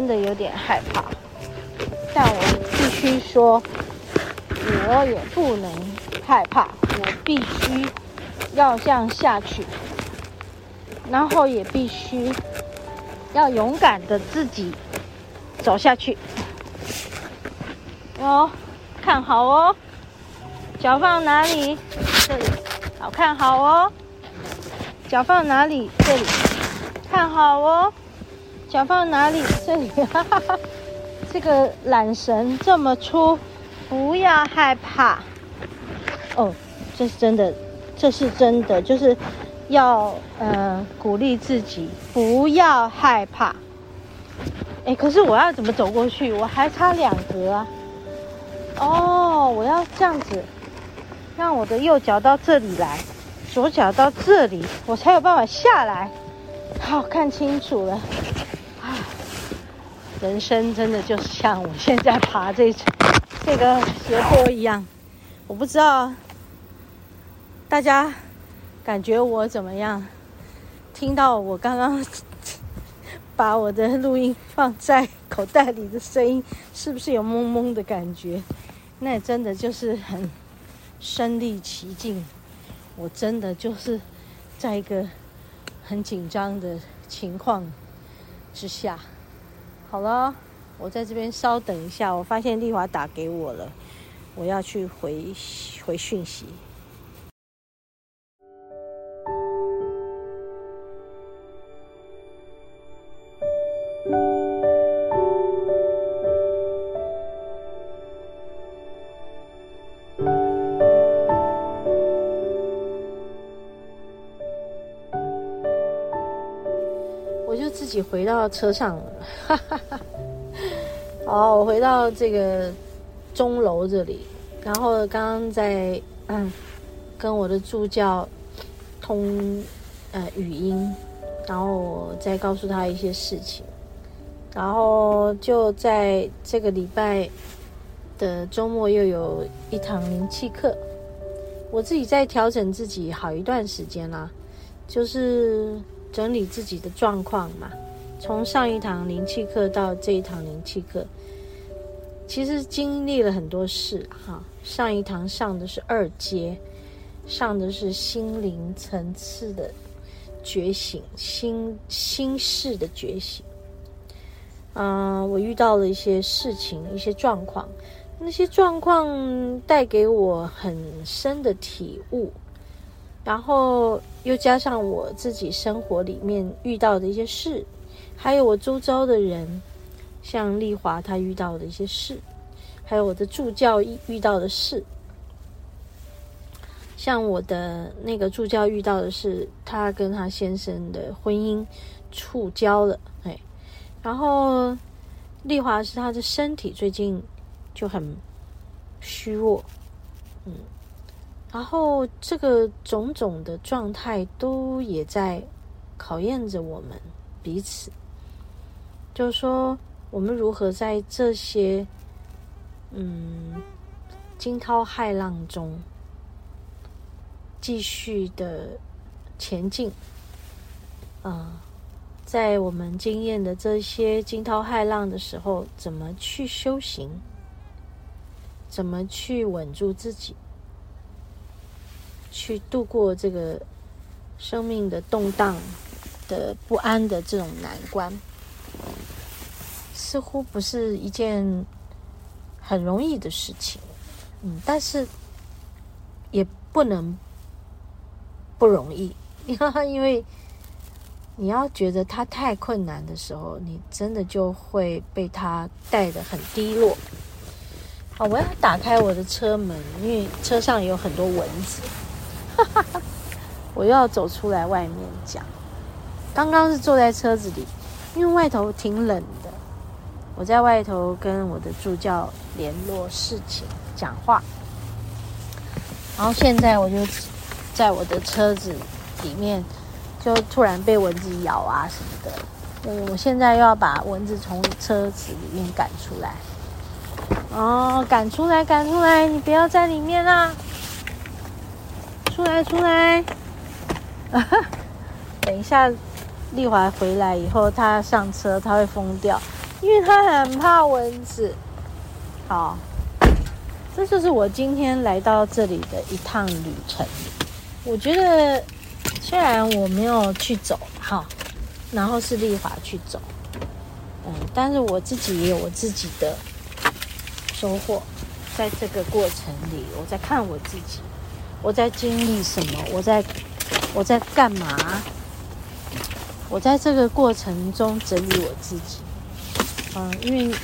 真的有点害怕。但我必须说，我也不能害怕，我必须要这样下去，然后也必须要勇敢的自己走下去。哦，看好哦，脚放哪里？这里，好，看好哦。脚放哪里？这里，看好哦。脚放哪里？这里，哈哈哈。这个缆绳这么粗，不要害怕。哦，这是真的，这是真的，就是要呃鼓励自己不要害怕。哎，可是我要怎么走过去？我还差两格啊。哦，我要这样子，让我的右脚到这里来，左脚到这里，我才有办法下来。好，看清楚了。人生真的就是像我现在爬这这个斜坡一样，我不知道大家感觉我怎么样？听到我刚刚 把我的录音放在口袋里的声音，是不是有懵懵的感觉？那真的就是很身临其境，我真的就是在一个很紧张的情况之下。好了，我在这边稍等一下。我发现丽华打给我了，我要去回回讯息。回到车上了，哈哈哈。好，我回到这个钟楼这里，然后刚刚在嗯跟我的助教通呃语音，然后我再告诉他一些事情，然后就在这个礼拜的周末又有一堂灵气课，我自己在调整自己好一段时间啦，就是。整理自己的状况嘛，从上一堂灵气课到这一堂灵气课，其实经历了很多事哈。上一堂上的是二阶，上的是心灵层次的觉醒，心心事的觉醒。嗯、我遇到了一些事情，一些状况，那些状况带给我很深的体悟。然后又加上我自己生活里面遇到的一些事，还有我周遭的人，像丽华她遇到的一些事，还有我的助教遇到的事，像我的那个助教遇到的是他跟他先生的婚姻触礁了，哎，然后丽华是她的身体最近就很虚弱，嗯。然后，这个种种的状态都也在考验着我们彼此。就是说，我们如何在这些嗯惊涛骇浪中继续的前进？啊、在我们经验的这些惊涛骇浪的时候，怎么去修行？怎么去稳住自己？去度过这个生命的动荡的不安的这种难关，似乎不是一件很容易的事情。嗯，但是也不能不容易，因为你要觉得它太困难的时候，你真的就会被它带得很低落。好，我要打开我的车门，因为车上有很多蚊子。哈哈，我要走出来外面讲。刚刚是坐在车子里，因为外头挺冷的。我在外头跟我的助教联络事情、讲话。然后现在我就在我的车子里面，就突然被蚊子咬啊什么的。我现在又要把蚊子从车子里面赶出来。哦，赶出来，赶出来！你不要在里面啊！出来，出来！啊哈，等一下，丽华回来以后，她上车她会疯掉，因为他很怕蚊子。好，这就是我今天来到这里的一趟旅程。我觉得虽然我没有去走，哈，然后是丽华去走，嗯，但是我自己也有我自己的收获。在这个过程里，我在看我自己，我在经历什么，我在我在干嘛？我在这个过程中整理我自己，嗯，因为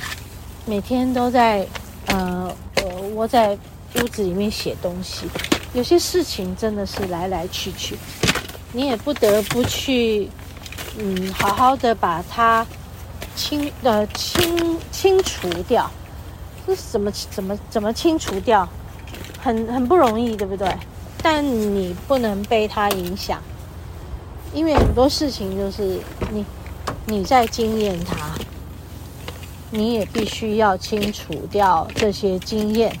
每天都在呃，我窝在屋子里面写东西，有些事情真的是来来去去，你也不得不去，嗯，好好的把它清呃清清除掉。这是怎么怎么怎么清除掉？很很不容易，对不对？但你不能被它影响。因为很多事情就是你你在经验它，你也必须要清除掉这些经验，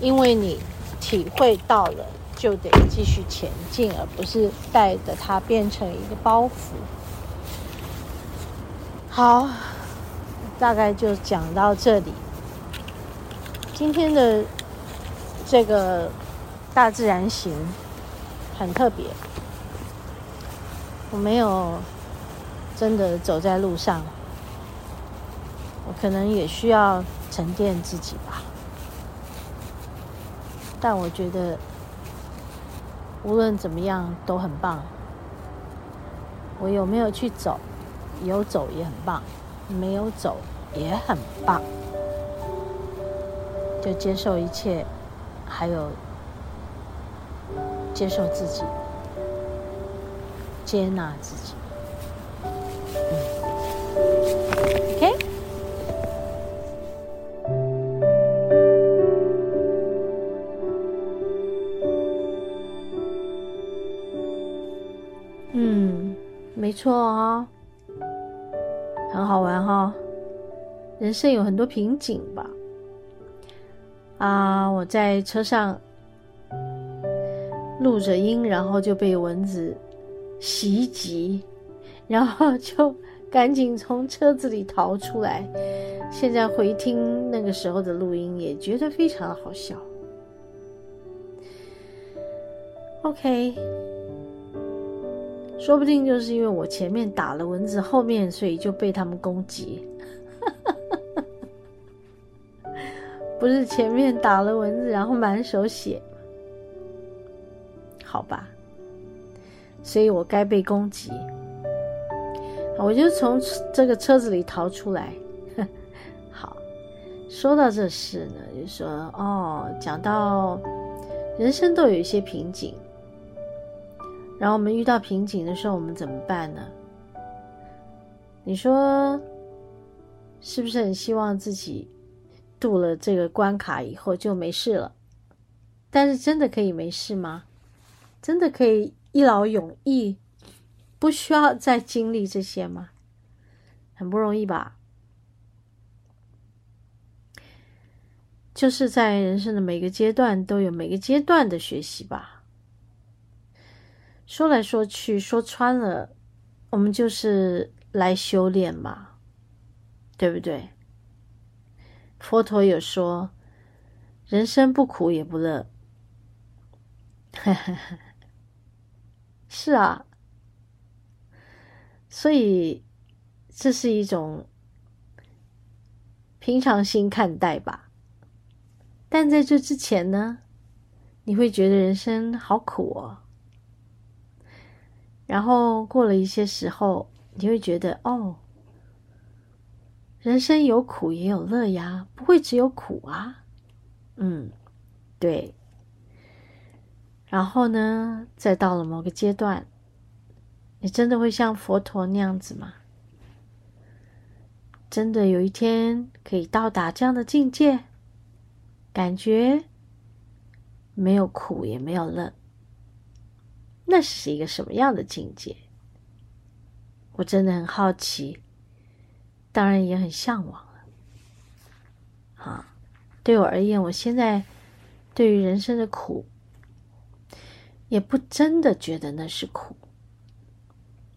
因为你体会到了，就得继续前进，而不是带着它变成一个包袱。好，大概就讲到这里。今天的这个大自然行很特别。我没有真的走在路上，我可能也需要沉淀自己吧。但我觉得无论怎么样都很棒。我有没有去走？有走也很棒，没有走也很棒。就接受一切，还有接受自己。接纳自己，嗯，OK，错哦，很好玩哈、人生有很多瓶颈吧？啊，我在车上录着音，然后就被蚊子。袭击，然后就赶紧从车子里逃出来。现在回听那个时候的录音，也觉得非常的好笑。OK，说不定就是因为我前面打了蚊子，后面所以就被他们攻击。不是前面打了蚊子，然后满手血，好吧。所以我该被攻击，我就从这个车子里逃出来。好，说到这事呢，就说哦，讲到人生都有一些瓶颈，然后我们遇到瓶颈的时候，我们怎么办呢？你说是不是很希望自己度了这个关卡以后就没事了？但是真的可以没事吗？真的可以？一劳永逸，不需要再经历这些吗？很不容易吧？就是在人生的每个阶段都有每个阶段的学习吧。说来说去，说穿了，我们就是来修炼嘛，对不对？佛陀有说，人生不苦也不乐。是啊，所以这是一种平常心看待吧。但在这之前呢，你会觉得人生好苦哦。然后过了一些时候，你会觉得哦，人生有苦也有乐呀，不会只有苦啊。嗯，对。然后呢，再到了某个阶段，你真的会像佛陀那样子吗？真的有一天可以到达这样的境界，感觉没有苦也没有乐，那是一个什么样的境界？我真的很好奇，当然也很向往了。啊，对我而言，我现在对于人生的苦。也不真的觉得那是苦，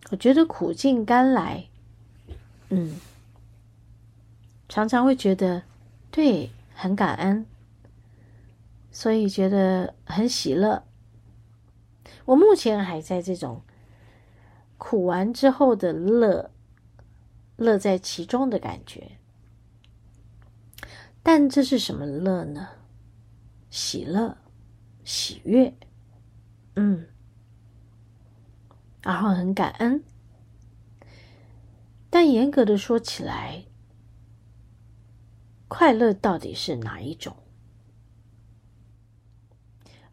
我觉得苦尽甘来，嗯，常常会觉得对，很感恩，所以觉得很喜乐。我目前还在这种苦完之后的乐，乐在其中的感觉。但这是什么乐呢？喜乐、喜悦，嗯，然后很感恩。但严格的说起来，快乐到底是哪一种？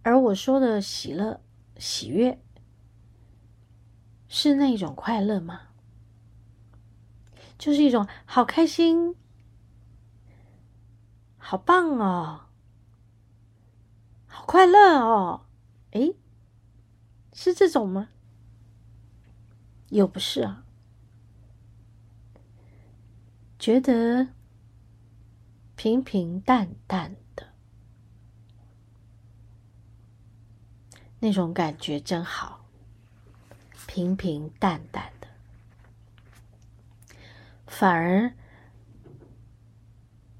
而我说的喜乐、喜悦，是那种快乐吗？就是一种好开心。好棒哦，好快乐哦！诶，是这种吗？又不是啊，觉得平平淡淡的那种感觉真好，平平淡淡的，反而。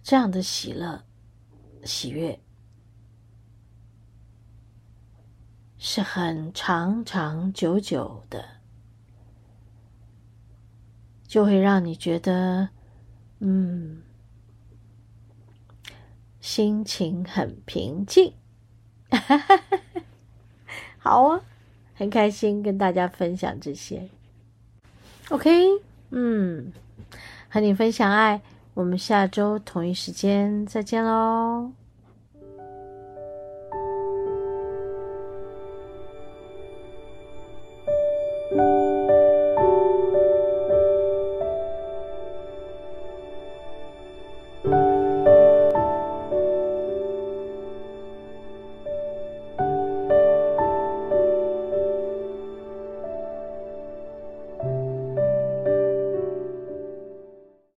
这样的喜乐、喜悦，是很长长久久的，就会让你觉得，嗯，心情很平静。哈哈哈好啊，很开心跟大家分享这些。OK，嗯，和你分享爱。我们下周同一时间再见喽。